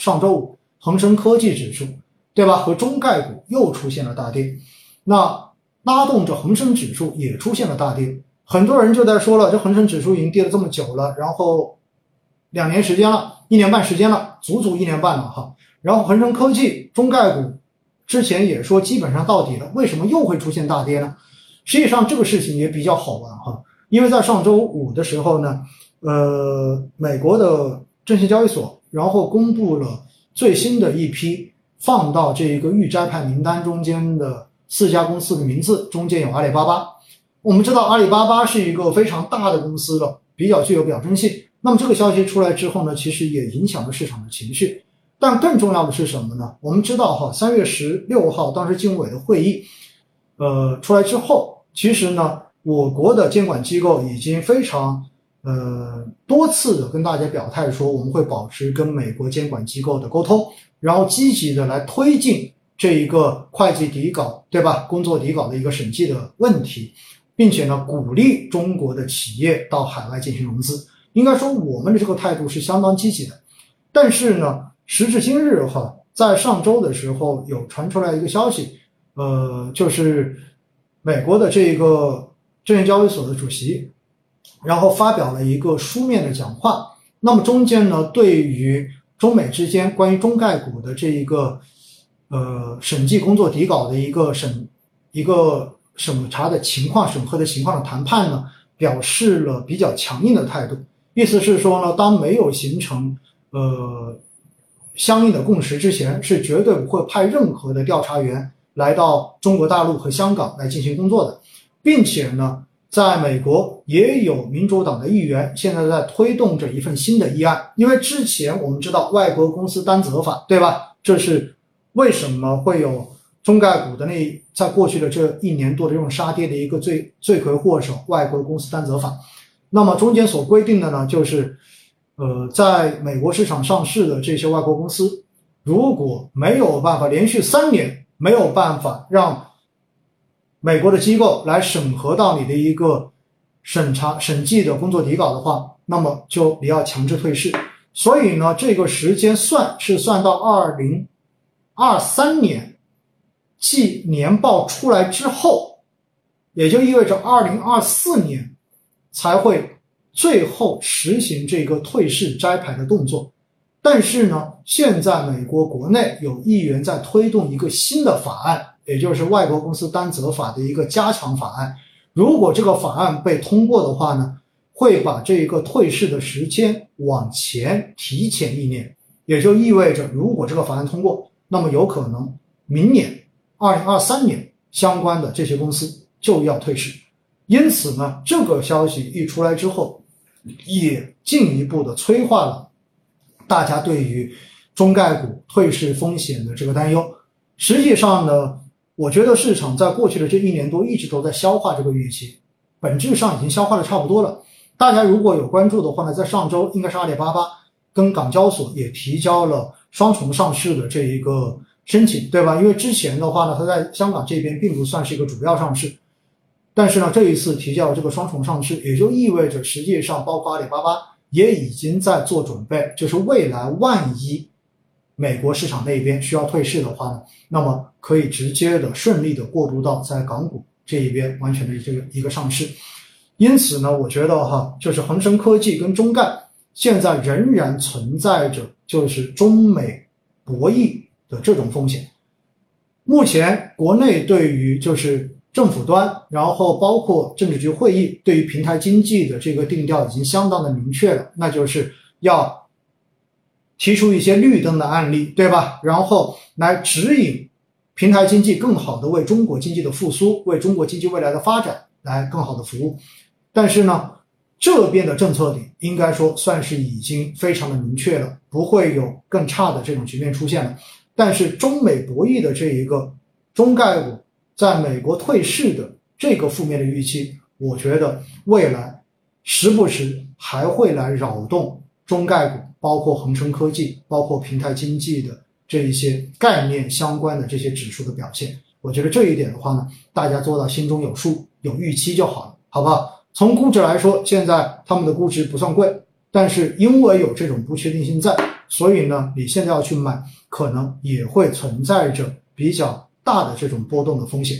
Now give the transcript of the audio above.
上周五恒生科技指数，对吧？和中概股又出现了大跌，那拉动着恒生指数也出现了大跌。很多人就在说了，这恒生指数已经跌了这么久了，然后两年时间了，一年半时间了，足足一年半了哈。然后恒生科技、中概股之前也说基本上到底了，为什么又会出现大跌呢？实际上这个事情也比较好玩哈，因为在上周五的时候呢，呃，美国的证券交易所然后公布了最新的一批放到这一个预摘牌名单中间的四家公司的名字，中间有阿里巴巴。我们知道阿里巴巴是一个非常大的公司了，比较具有表征性。那么这个消息出来之后呢，其实也影响了市场的情绪。但更重要的是什么呢？我们知道哈，三月十六号当时金委的会议，呃，出来之后，其实呢，我国的监管机构已经非常呃多次的跟大家表态说，我们会保持跟美国监管机构的沟通，然后积极的来推进这一个会计底稿，对吧？工作底稿的一个审计的问题，并且呢，鼓励中国的企业到海外进行融资。应该说，我们的这个态度是相当积极的，但是呢。时至今日哈，在上周的时候有传出来一个消息，呃，就是美国的这一个证券交易所的主席，然后发表了一个书面的讲话。那么中间呢，对于中美之间关于中概股的这一个呃审计工作底稿的一个审一个审查的情况、审核的情况的谈判呢，表示了比较强硬的态度。意思是说呢，当没有形成呃。相应的共识之前是绝对不会派任何的调查员来到中国大陆和香港来进行工作的，并且呢，在美国也有民主党的议员现在在推动着一份新的议案，因为之前我们知道外国公司担责法，对吧？这是为什么会有中概股的那在过去的这一年多的这种杀跌的一个罪罪魁祸首——外国公司担责法。那么中间所规定的呢，就是。呃，在美国市场上市的这些外国公司，如果没有办法连续三年没有办法让美国的机构来审核到你的一个审查审计的工作底稿的话，那么就你要强制退市。所以呢，这个时间算是算到二零二三年季年报出来之后，也就意味着二零二四年才会。最后实行这个退市摘牌的动作，但是呢，现在美国国内有议员在推动一个新的法案，也就是外国公司担责法的一个加强法案。如果这个法案被通过的话呢，会把这一个退市的时间往前提前一年，也就意味着，如果这个法案通过，那么有可能明年二零二三年相关的这些公司就要退市。因此呢，这个消息一出来之后。也进一步的催化了大家对于中概股退市风险的这个担忧。实际上呢，我觉得市场在过去的这一年多一直都在消化这个预期，本质上已经消化的差不多了。大家如果有关注的话呢，在上周应该是阿里巴巴跟港交所也提交了双重上市的这一个申请，对吧？因为之前的话呢，它在香港这边并不算是一个主要上市。但是呢，这一次提交这个双重上市，也就意味着实际上包括阿里巴巴也已经在做准备，就是未来万一美国市场那边需要退市的话呢，那么可以直接的顺利的过渡到在港股这一边完全的这个一个上市。因此呢，我觉得哈，就是恒生科技跟中概现在仍然存在着就是中美博弈的这种风险。目前国内对于就是。政府端，然后包括政治局会议，对于平台经济的这个定调已经相当的明确了，那就是要提出一些绿灯的案例，对吧？然后来指引平台经济更好的为中国经济的复苏，为中国经济未来的发展来更好的服务。但是呢，这边的政策点应该说算是已经非常的明确了，不会有更差的这种局面出现了。但是中美博弈的这一个中概股。在美国退市的这个负面的预期，我觉得未来时不时还会来扰动中概股，包括恒生科技，包括平台经济的这一些概念相关的这些指数的表现。我觉得这一点的话呢，大家做到心中有数，有预期就好了，好不好？从估值来说，现在他们的估值不算贵，但是因为有这种不确定性在，所以呢，你现在要去买，可能也会存在着比较大的这种波动的风险。